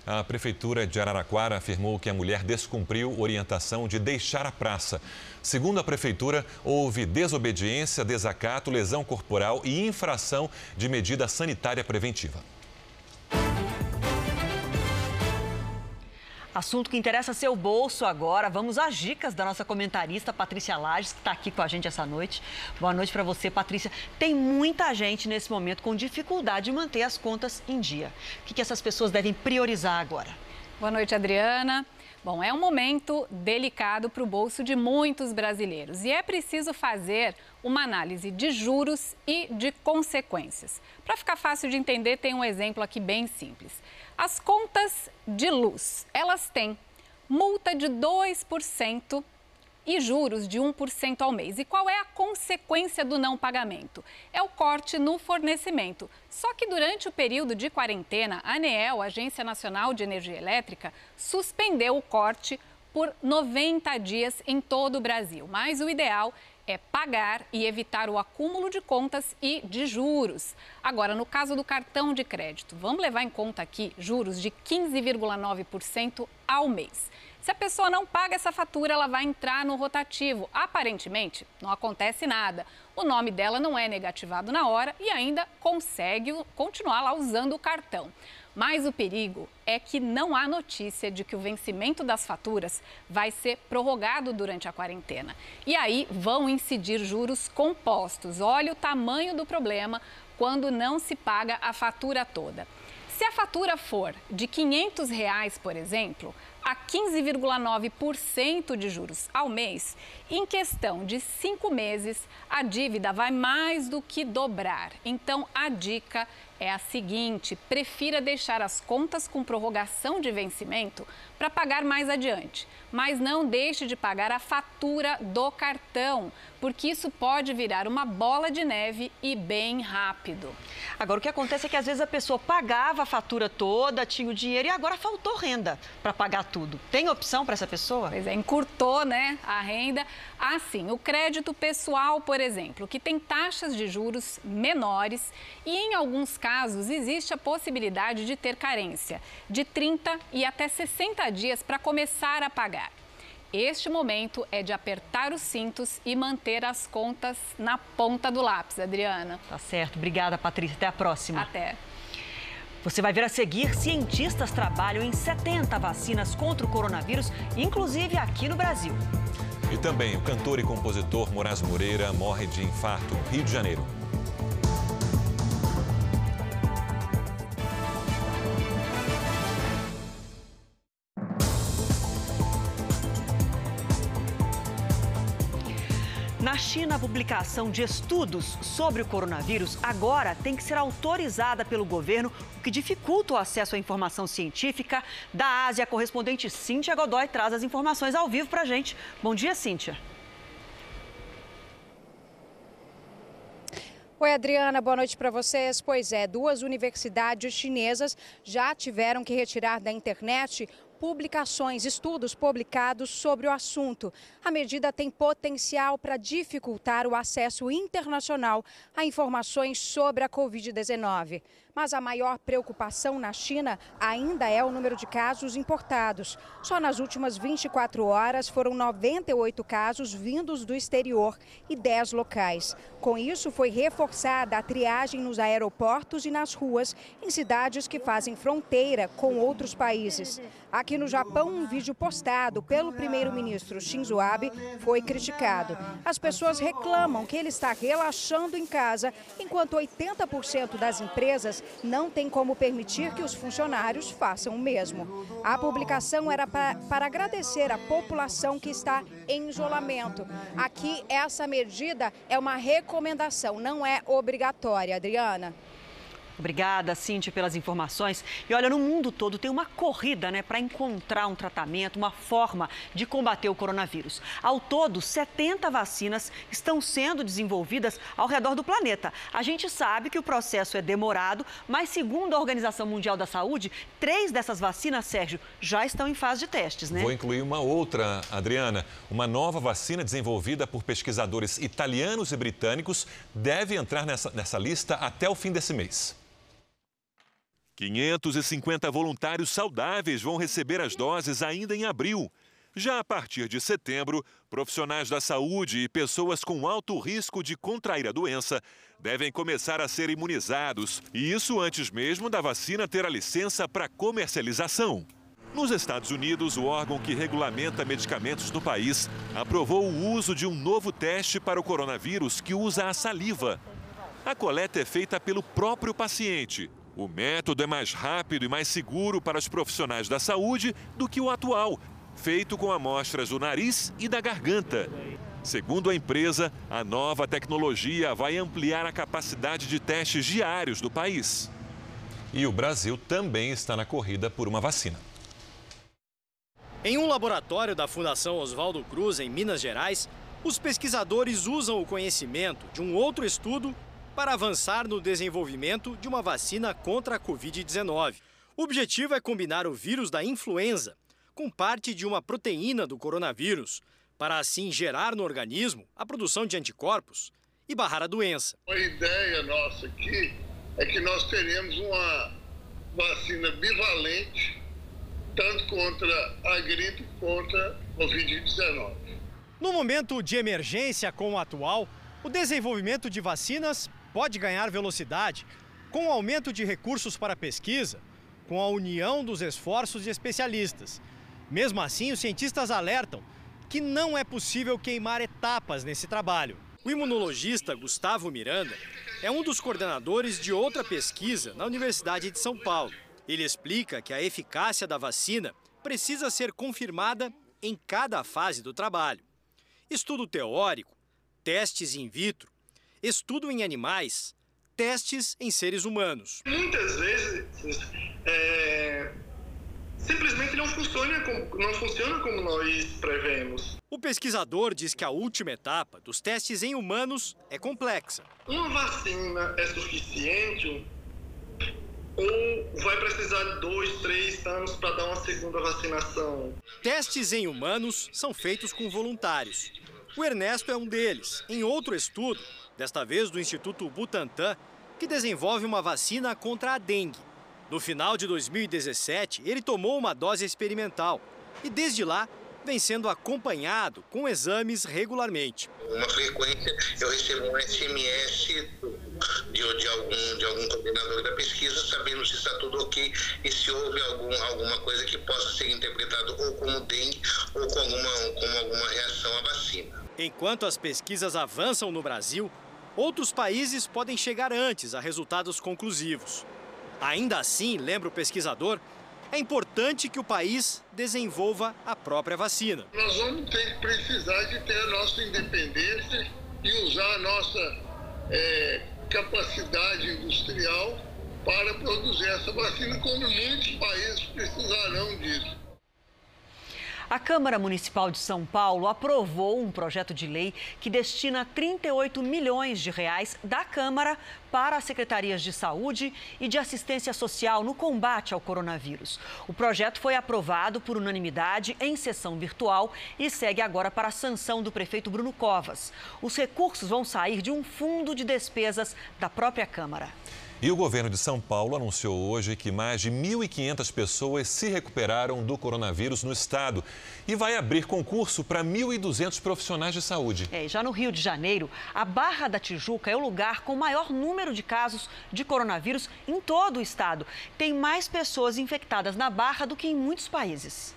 Speaker 2: A Prefeitura de Araraquara afirmou que a mulher descumpriu orientação de deixar a praça. Segundo a Prefeitura, houve desobediência, desacato, lesão corporal e infração de medida sanitária preventiva.
Speaker 3: Assunto que interessa seu bolso agora. Vamos às dicas da nossa comentarista Patrícia Lages, que está aqui com a gente essa noite. Boa noite para você, Patrícia. Tem muita gente nesse momento com dificuldade de manter as contas em dia. O que, que essas pessoas devem priorizar agora?
Speaker 30: Boa noite, Adriana. Bom, é um momento delicado para o bolso de muitos brasileiros e é preciso fazer uma análise de juros e de consequências. Para ficar fácil de entender, tem um exemplo aqui bem simples. As contas de luz, elas têm multa de 2% e juros de 1% ao mês. E qual é a consequência do não pagamento? É o corte no fornecimento. Só que durante o período de quarentena, a ANEEL, Agência Nacional de Energia Elétrica, suspendeu o corte por 90 dias em todo o Brasil. Mas o ideal é pagar e evitar o acúmulo de contas e de juros. Agora, no caso do cartão de crédito, vamos levar em conta aqui juros de 15,9% ao mês. Se a pessoa não paga essa fatura, ela vai entrar no rotativo. Aparentemente, não acontece nada. O nome dela não é negativado na hora e ainda consegue continuar lá usando o cartão. Mas o perigo é que não há notícia de que o vencimento das faturas vai ser prorrogado durante a quarentena. E aí vão incidir juros compostos. Olha o tamanho do problema quando não se paga a fatura toda. Se a fatura for de 500 reais, por exemplo, a 15,9% de juros ao mês, em questão de cinco meses, a dívida vai mais do que dobrar. Então, a dica é a seguinte: prefira deixar as contas com prorrogação de vencimento para pagar mais adiante, mas não deixe de pagar a fatura do cartão, porque isso pode virar uma bola de neve e bem rápido.
Speaker 3: Agora, o que acontece é que às vezes a pessoa pagava a fatura toda, tinha o dinheiro e agora faltou renda para pagar tudo. Tem opção para essa pessoa?
Speaker 30: Pois é, encurtou né, a renda. Assim, o crédito pessoal, por exemplo, que tem taxas de juros menores e, em alguns casos, existe a possibilidade de ter carência de 30 e até 60 dias para começar a pagar. Este momento é de apertar os cintos e manter as contas na ponta do lápis, Adriana.
Speaker 3: Tá certo. Obrigada, Patrícia. Até a próxima.
Speaker 30: Até.
Speaker 3: Você vai ver a seguir: cientistas trabalham em 70 vacinas contra o coronavírus, inclusive aqui no Brasil.
Speaker 2: E também o cantor e compositor Moraes Moreira morre de infarto, Rio de Janeiro.
Speaker 3: Na China, a publicação de estudos sobre o coronavírus agora tem que ser autorizada pelo governo, o que dificulta o acesso à informação científica. Da Ásia, a correspondente Cíntia Godoy traz as informações ao vivo para a gente. Bom dia, Cíntia.
Speaker 31: Oi, Adriana, boa noite para vocês. Pois é, duas universidades chinesas já tiveram que retirar da internet publicações, estudos publicados sobre o assunto. A medida tem potencial para dificultar o acesso internacional a informações sobre a Covid-19. Mas a maior preocupação na China ainda é o número de casos importados. Só nas últimas 24 horas foram 98 casos vindos do exterior e 10 locais. Com isso, foi reforçada a triagem nos aeroportos e nas ruas em cidades que fazem fronteira com outros países. Aqui no Japão, um vídeo postado pelo primeiro-ministro Shinzo Abe foi criticado. As pessoas reclamam que ele está relaxando em casa, enquanto 80% das empresas não têm como permitir que os funcionários façam o mesmo. A publicação era para, para agradecer a população que está em isolamento. Aqui, essa medida é uma recomendação, não é obrigatória. Adriana.
Speaker 3: Obrigada, Cintia, pelas informações. E olha, no mundo todo tem uma corrida né, para encontrar um tratamento, uma forma de combater o coronavírus. Ao todo, 70 vacinas estão sendo desenvolvidas ao redor do planeta. A gente sabe que o processo é demorado, mas segundo a Organização Mundial da Saúde, três dessas vacinas, Sérgio, já estão em fase de testes, né?
Speaker 2: Vou incluir uma outra, Adriana. Uma nova vacina desenvolvida por pesquisadores italianos e britânicos deve entrar nessa, nessa lista até o fim desse mês. 550 voluntários saudáveis vão receber as doses ainda em abril. Já a partir de setembro, profissionais da saúde e pessoas com alto risco de contrair a doença devem começar a ser imunizados, e isso antes mesmo da vacina ter a licença para comercialização. Nos Estados Unidos, o órgão que regulamenta medicamentos no país aprovou o uso de um novo teste para o coronavírus que usa a saliva. A coleta é feita pelo próprio paciente o método é mais rápido e mais seguro para os profissionais da saúde do que o atual, feito com amostras do nariz e da garganta. Segundo a empresa, a nova tecnologia vai ampliar a capacidade de testes diários do país. E o Brasil também está na corrida por uma vacina.
Speaker 32: Em um laboratório da Fundação Oswaldo Cruz, em Minas Gerais, os pesquisadores usam o conhecimento de um outro estudo para avançar no desenvolvimento de uma vacina contra a Covid-19. O objetivo é combinar o vírus da influenza com parte de uma proteína do coronavírus, para assim gerar no organismo a produção de anticorpos e barrar a doença.
Speaker 33: A ideia nossa aqui é que nós teremos uma vacina bivalente, tanto contra a gripe contra a Covid-19.
Speaker 32: No momento de emergência como o atual, o desenvolvimento de vacinas pode ganhar velocidade com o aumento de recursos para pesquisa, com a união dos esforços de especialistas. Mesmo assim, os cientistas alertam que não é possível queimar etapas nesse trabalho. O imunologista Gustavo Miranda é um dos coordenadores de outra pesquisa na Universidade de São Paulo. Ele explica que a eficácia da vacina precisa ser confirmada em cada fase do trabalho. Estudo teórico, testes in vitro, estudo em animais, testes em seres humanos.
Speaker 33: Muitas vezes é, simplesmente não funciona, como, não funciona como nós prevemos.
Speaker 32: O pesquisador diz que a última etapa dos testes em humanos é complexa.
Speaker 33: Uma vacina é suficiente ou vai precisar de dois, três anos para dar uma segunda vacinação?
Speaker 32: Testes em humanos são feitos com voluntários. O Ernesto é um deles. Em outro estudo, desta vez do Instituto Butantan, que desenvolve uma vacina contra a dengue. No final de 2017, ele tomou uma dose experimental e, desde lá, vem sendo acompanhado com exames regularmente.
Speaker 33: Uma frequência, eu recebo um SMS de, de, algum, de algum coordenador da pesquisa, sabendo se está tudo ok e se houve algum, alguma coisa que possa ser interpretado ou como dengue ou com alguma, como alguma reação à vacina.
Speaker 32: Enquanto as pesquisas avançam no Brasil, outros países podem chegar antes a resultados conclusivos. Ainda assim, lembra o pesquisador, é importante que o país desenvolva a própria vacina.
Speaker 33: Nós vamos ter precisar de ter a nossa independência e usar a nossa é, capacidade industrial para produzir essa vacina, como muitos países precisarão disso.
Speaker 3: A Câmara Municipal de São Paulo aprovou um projeto de lei que destina 38 milhões de reais da Câmara para as secretarias de saúde e de assistência social no combate ao coronavírus. O projeto foi aprovado por unanimidade em sessão virtual e segue agora para a sanção do prefeito Bruno Covas. Os recursos vão sair de um fundo de despesas da própria Câmara.
Speaker 2: E o governo de São Paulo anunciou hoje que mais de 1.500 pessoas se recuperaram do coronavírus no estado e vai abrir concurso para 1.200 profissionais de saúde.
Speaker 3: É, já no Rio de Janeiro, a Barra da Tijuca é o lugar com maior número de casos de coronavírus em todo o estado. Tem mais pessoas infectadas na Barra do que em muitos países.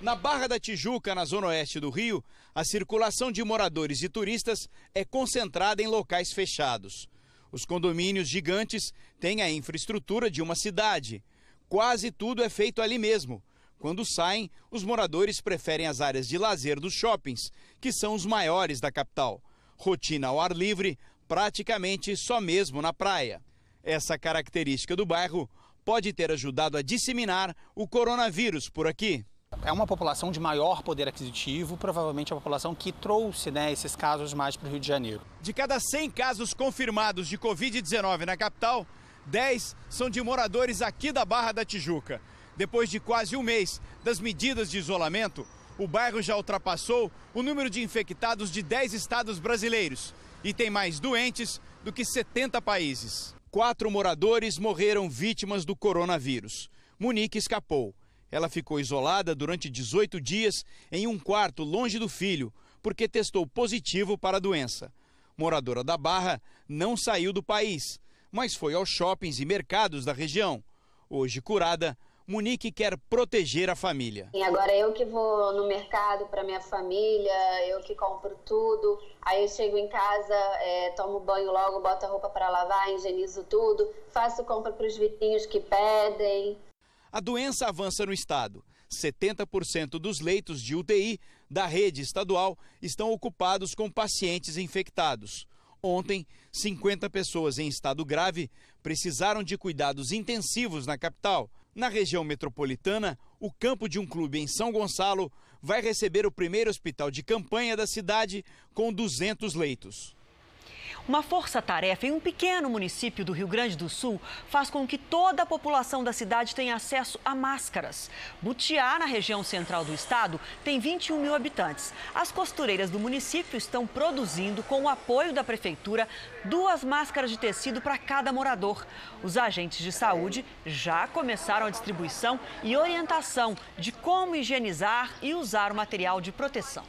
Speaker 29: Na Barra da Tijuca, na zona oeste do Rio, a circulação de moradores e turistas é concentrada em locais fechados. Os condomínios gigantes têm a infraestrutura de uma cidade. Quase tudo é feito ali mesmo. Quando saem, os moradores preferem as áreas de lazer dos shoppings, que são os maiores da capital. Rotina ao ar livre, praticamente só mesmo na praia. Essa característica do bairro pode ter ajudado a disseminar o coronavírus por aqui
Speaker 34: é uma população de maior poder aquisitivo, provavelmente a população que trouxe né, esses casos mais para o Rio de Janeiro.
Speaker 29: De cada 100 casos confirmados de Covid-19 na capital, 10 são de moradores aqui da Barra da Tijuca. Depois de quase um mês das medidas de isolamento, o bairro já ultrapassou o número de infectados de 10 estados brasileiros e tem mais doentes do que 70 países. Quatro moradores morreram vítimas do coronavírus. Munique escapou. Ela ficou isolada durante 18 dias em um quarto longe do filho, porque testou positivo para a doença. Moradora da Barra, não saiu do país, mas foi aos shoppings e mercados da região. Hoje curada, Monique quer proteger a família.
Speaker 35: E agora eu que vou no mercado para minha família, eu que compro tudo. Aí eu chego em casa, é, tomo banho logo, boto a roupa para lavar, higienizo tudo, faço compra para os vizinhos que pedem.
Speaker 29: A doença avança no estado. 70% dos leitos de UTI da rede estadual estão ocupados com pacientes infectados. Ontem, 50 pessoas em estado grave precisaram de cuidados intensivos na capital. Na região metropolitana, o campo de um clube em São Gonçalo vai receber o primeiro hospital de campanha da cidade com 200 leitos.
Speaker 3: Uma força-tarefa em um pequeno município do Rio Grande do Sul faz com que toda a população da cidade tenha acesso a máscaras. Butiá, na região central do estado, tem 21 mil habitantes. As costureiras do município estão produzindo, com o apoio da prefeitura, duas máscaras de tecido para cada morador. Os agentes de saúde já começaram a distribuição e orientação de como higienizar e usar o material de proteção.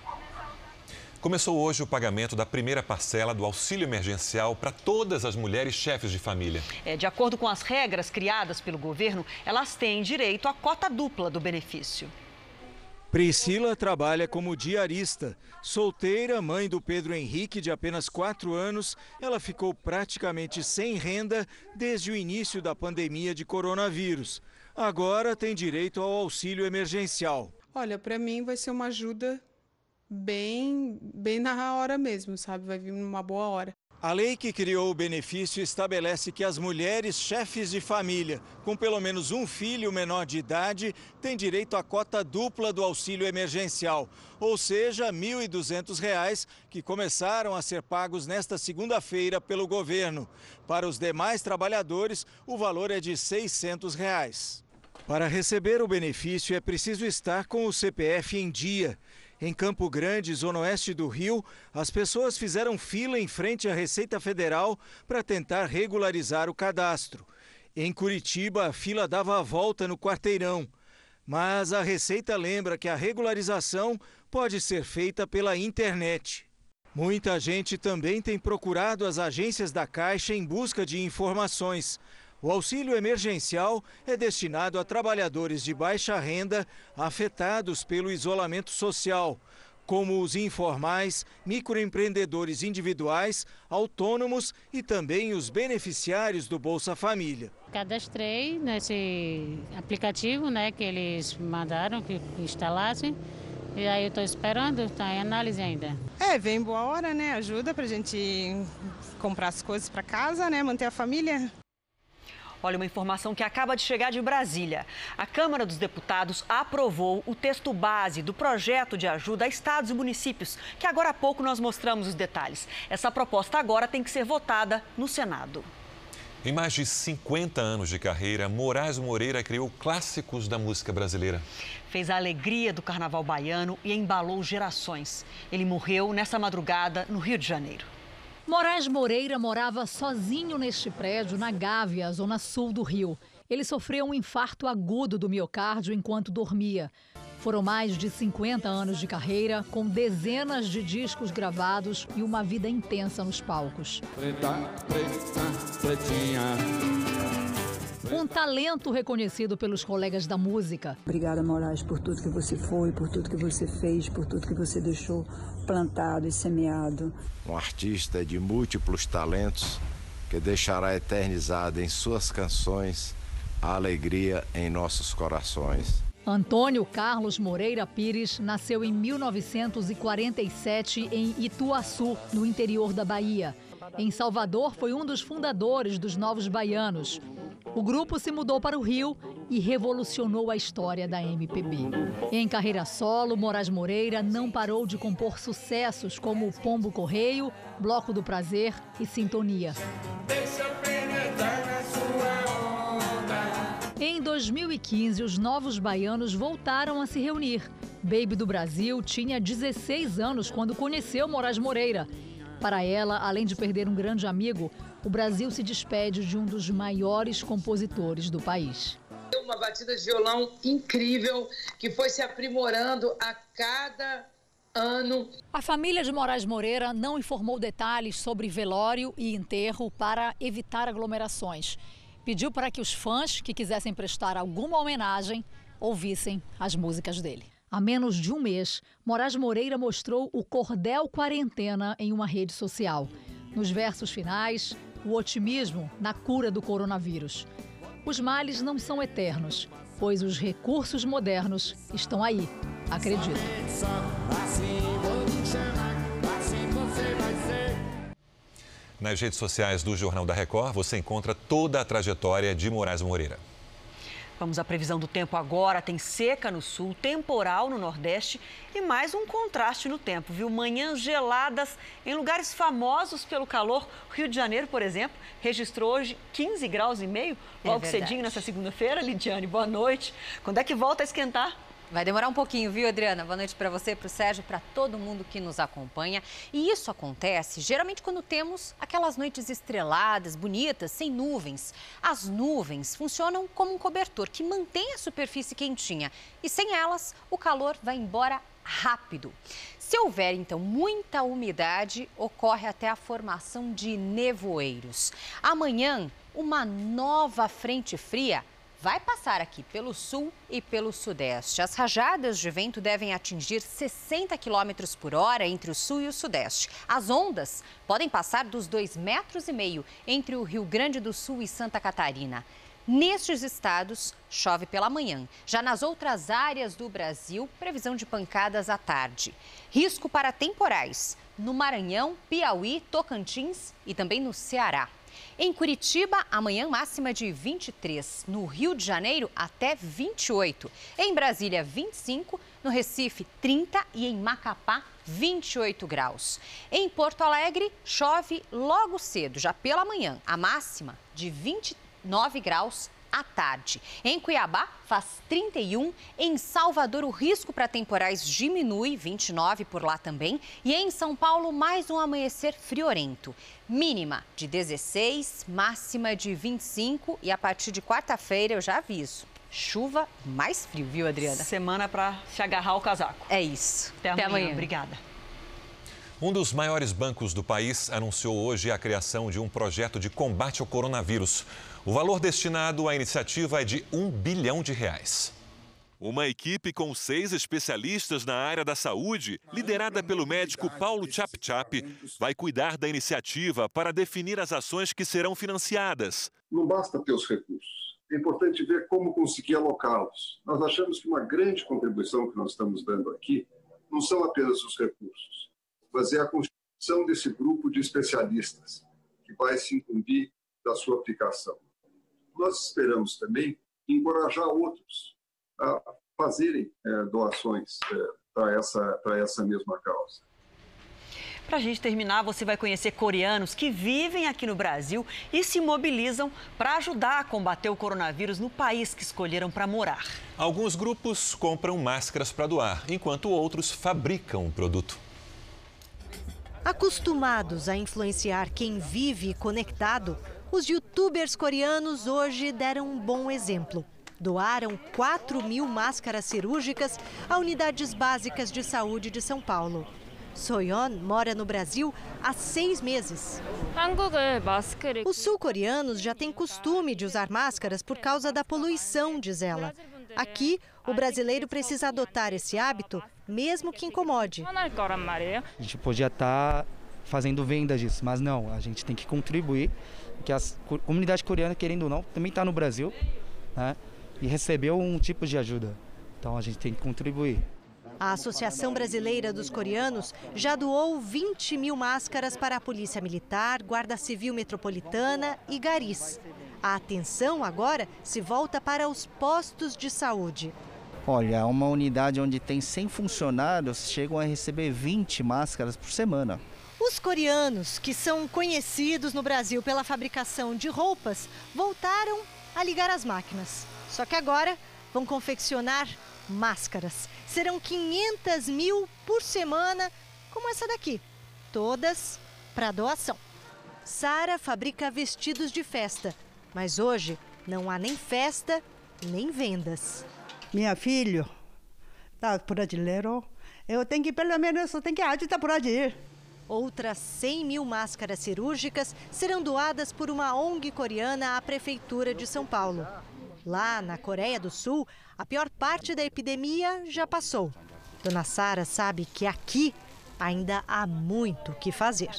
Speaker 2: Começou hoje o pagamento da primeira parcela do auxílio emergencial para todas as mulheres chefes de família.
Speaker 3: É, de acordo com as regras criadas pelo governo, elas têm direito à cota dupla do benefício.
Speaker 36: Priscila trabalha como diarista. Solteira, mãe do Pedro Henrique, de apenas 4 anos, ela ficou praticamente sem renda desde o início da pandemia de coronavírus. Agora tem direito ao auxílio emergencial.
Speaker 37: Olha, para mim vai ser uma ajuda bem, bem na hora mesmo, sabe? Vai vir numa boa hora.
Speaker 36: A lei que criou o benefício estabelece que as mulheres chefes de família com pelo menos um filho menor de idade têm direito à cota dupla do auxílio emergencial, ou seja, R$ 1.200, que começaram a ser pagos nesta segunda-feira pelo governo. Para os demais trabalhadores, o valor é de 600 reais. Para receber o benefício, é preciso estar com o CPF em dia. Em Campo Grande, zona oeste do Rio, as pessoas fizeram fila em frente à Receita Federal para tentar regularizar o cadastro. Em Curitiba, a fila dava a volta no quarteirão. Mas a Receita lembra que a regularização pode ser feita pela internet. Muita gente também tem procurado as agências da Caixa em busca de informações. O auxílio emergencial é destinado a trabalhadores de baixa renda afetados pelo isolamento social, como os informais, microempreendedores individuais, autônomos e também os beneficiários do Bolsa Família.
Speaker 35: Cadastrei nesse aplicativo né, que eles mandaram que instalassem. E aí eu estou esperando, está em análise ainda.
Speaker 37: É, vem boa hora, né? Ajuda para a gente comprar as coisas para casa, né? Manter a família.
Speaker 3: Olha, uma informação que acaba de chegar de Brasília. A Câmara dos Deputados aprovou o texto base do projeto de ajuda a estados e municípios, que agora há pouco nós mostramos os detalhes. Essa proposta agora tem que ser votada no Senado.
Speaker 2: Em mais de 50 anos de carreira, Moraes Moreira criou clássicos da música brasileira.
Speaker 3: Fez a alegria do carnaval baiano e embalou gerações. Ele morreu nessa madrugada no Rio de Janeiro.
Speaker 38: Moraes Moreira morava sozinho neste prédio na Gávea, zona sul do Rio. Ele sofreu um infarto agudo do miocárdio enquanto dormia. Foram mais de 50 anos de carreira, com dezenas de discos gravados e uma vida intensa nos palcos. Preta, preta, pretinha. Um talento reconhecido pelos colegas da música.
Speaker 39: Obrigada, Moraes, por tudo que você foi, por tudo que você fez, por tudo que você deixou plantado e semeado.
Speaker 40: Um artista de múltiplos talentos que deixará eternizada em suas canções a alegria em nossos corações.
Speaker 38: Antônio Carlos Moreira Pires nasceu em 1947 em Ituaçu, no interior da Bahia. Em Salvador, foi um dos fundadores dos Novos Baianos. O grupo se mudou para o Rio e revolucionou a história da MPB. Em carreira solo, Moraes Moreira não parou de compor sucessos como Pombo Correio, Bloco do Prazer e Sintonia. Em 2015, os novos baianos voltaram a se reunir. Baby do Brasil tinha 16 anos quando conheceu Moraes Moreira. Para ela, além de perder um grande amigo, o Brasil se despede de um dos maiores compositores do país.
Speaker 41: Uma batida de violão incrível que foi se aprimorando a cada ano.
Speaker 38: A família de Moraes Moreira não informou detalhes sobre velório e enterro para evitar aglomerações. Pediu para que os fãs que quisessem prestar alguma homenagem ouvissem as músicas dele. Há menos de um mês, Moraes Moreira mostrou o cordel quarentena em uma rede social. Nos versos finais, o otimismo na cura do coronavírus. Os males não são eternos, pois os recursos modernos estão aí. Acredito.
Speaker 2: Nas redes sociais do Jornal da Record, você encontra toda a trajetória de Moraes Moreira.
Speaker 3: Vamos à previsão do tempo agora. Tem seca no sul, temporal no nordeste e mais um contraste no tempo, viu? Manhãs geladas em lugares famosos pelo calor. Rio de Janeiro, por exemplo, registrou hoje 15 graus e meio, logo é cedinho nessa segunda-feira. Lidiane, boa noite. Quando é que volta a esquentar?
Speaker 42: Vai demorar um pouquinho, viu, Adriana? Boa noite para você, para o Sérgio, para todo mundo que nos acompanha. E isso acontece geralmente quando temos aquelas noites estreladas, bonitas, sem nuvens. As nuvens funcionam como um cobertor que mantém a superfície quentinha e sem elas o calor vai embora rápido. Se houver, então, muita umidade, ocorre até a formação de nevoeiros. Amanhã, uma nova frente fria vai passar aqui pelo sul e pelo sudeste. As rajadas de vento devem atingir 60 km por hora entre o sul e o sudeste. As ondas podem passar dos 2,5 metros e meio entre o Rio Grande do Sul e Santa Catarina. Nestes estados, chove pela manhã. Já nas outras áreas do Brasil, previsão de pancadas à tarde. Risco para temporais no Maranhão, Piauí, Tocantins e também no Ceará. Em Curitiba, amanhã máxima de 23. No Rio de Janeiro, até 28. Em Brasília, 25. No Recife, 30. E em Macapá, 28 graus. Em Porto Alegre, chove logo cedo, já pela manhã. A máxima de 29 graus à tarde. Em Cuiabá, faz 31. Em Salvador, o risco para temporais diminui, 29 por lá também. E em São Paulo, mais um amanhecer friorento. Mínima de 16, máxima de 25. E a partir de quarta-feira, eu já aviso. Chuva mais frio, viu, Adriana?
Speaker 3: Semana para se agarrar ao casaco.
Speaker 42: É isso.
Speaker 3: Até, Até amanhã. amanhã. Obrigada.
Speaker 2: Um dos maiores bancos do país anunciou hoje a criação de um projeto de combate ao coronavírus. O valor destinado à iniciativa é de um bilhão de reais.
Speaker 43: Uma equipe com seis especialistas na área da saúde, liderada pelo médico Paulo Chap-Chap, vai cuidar da iniciativa para definir as ações que serão financiadas.
Speaker 40: Não basta ter os recursos, é importante ver como conseguir alocá-los. Nós achamos que uma grande contribuição que nós estamos dando aqui não são apenas os recursos, mas é a constituição desse grupo de especialistas que vai se incumbir da sua aplicação nós esperamos também encorajar outros a fazerem é, doações é, para essa, essa mesma causa.
Speaker 3: Para a gente terminar, você vai conhecer coreanos que vivem aqui no Brasil e se mobilizam para ajudar a combater o coronavírus no país que escolheram para morar.
Speaker 2: Alguns grupos compram máscaras para doar, enquanto outros fabricam o produto.
Speaker 44: Acostumados a influenciar quem vive conectado, os youtubers coreanos hoje deram um bom exemplo. Doaram 4 mil máscaras cirúrgicas a unidades básicas de saúde de São Paulo. Soyeon mora no Brasil há seis meses. Os sul-coreanos já têm costume de usar máscaras por causa da poluição, diz ela. Aqui, o brasileiro precisa adotar esse hábito, mesmo que incomode.
Speaker 45: A gente podia estar fazendo vendas disso, mas não, a gente tem que contribuir que a comunidade coreana, querendo ou não, também está no Brasil né, e recebeu um tipo de ajuda. Então a gente tem que contribuir.
Speaker 44: A Associação Brasileira dos Coreanos já doou 20 mil máscaras para a Polícia Militar, Guarda Civil Metropolitana e Garis. A atenção agora se volta para os postos de saúde.
Speaker 45: Olha, uma unidade onde tem 100 funcionários chegam a receber 20 máscaras por semana.
Speaker 44: Os coreanos, que são conhecidos no Brasil pela fabricação de roupas, voltaram a ligar as máquinas. Só que agora vão confeccionar máscaras. Serão 500 mil por semana, como essa daqui. Todas para doação. Sara fabrica vestidos de festa, mas hoje não há nem festa nem vendas.
Speaker 46: Minha filha, tá brasileiro. Eu tenho que pelo menos eu tenho que ajudar por aí.
Speaker 44: Outras 100 mil máscaras cirúrgicas serão doadas por uma ONG coreana à Prefeitura de São Paulo. Lá na Coreia do Sul, a pior parte da epidemia já passou. Dona Sara sabe que aqui ainda há muito o que fazer.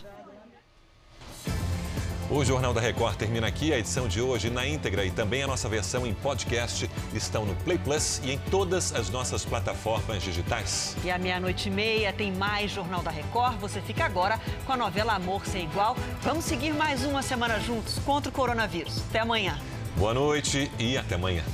Speaker 2: O Jornal da Record termina aqui. A edição de hoje na íntegra e também a nossa versão em podcast estão no Play Plus e em todas as nossas plataformas digitais.
Speaker 3: E à meia-noite e meia tem mais Jornal da Record. Você fica agora com a novela Amor Sem Igual. Vamos seguir mais uma semana juntos contra o coronavírus. Até amanhã.
Speaker 2: Boa noite e até amanhã.